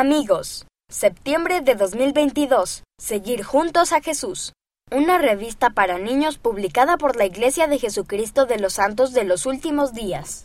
Amigos, septiembre de 2022. Seguir juntos a Jesús. Una revista para niños publicada por la Iglesia de Jesucristo de los Santos de los Últimos Días.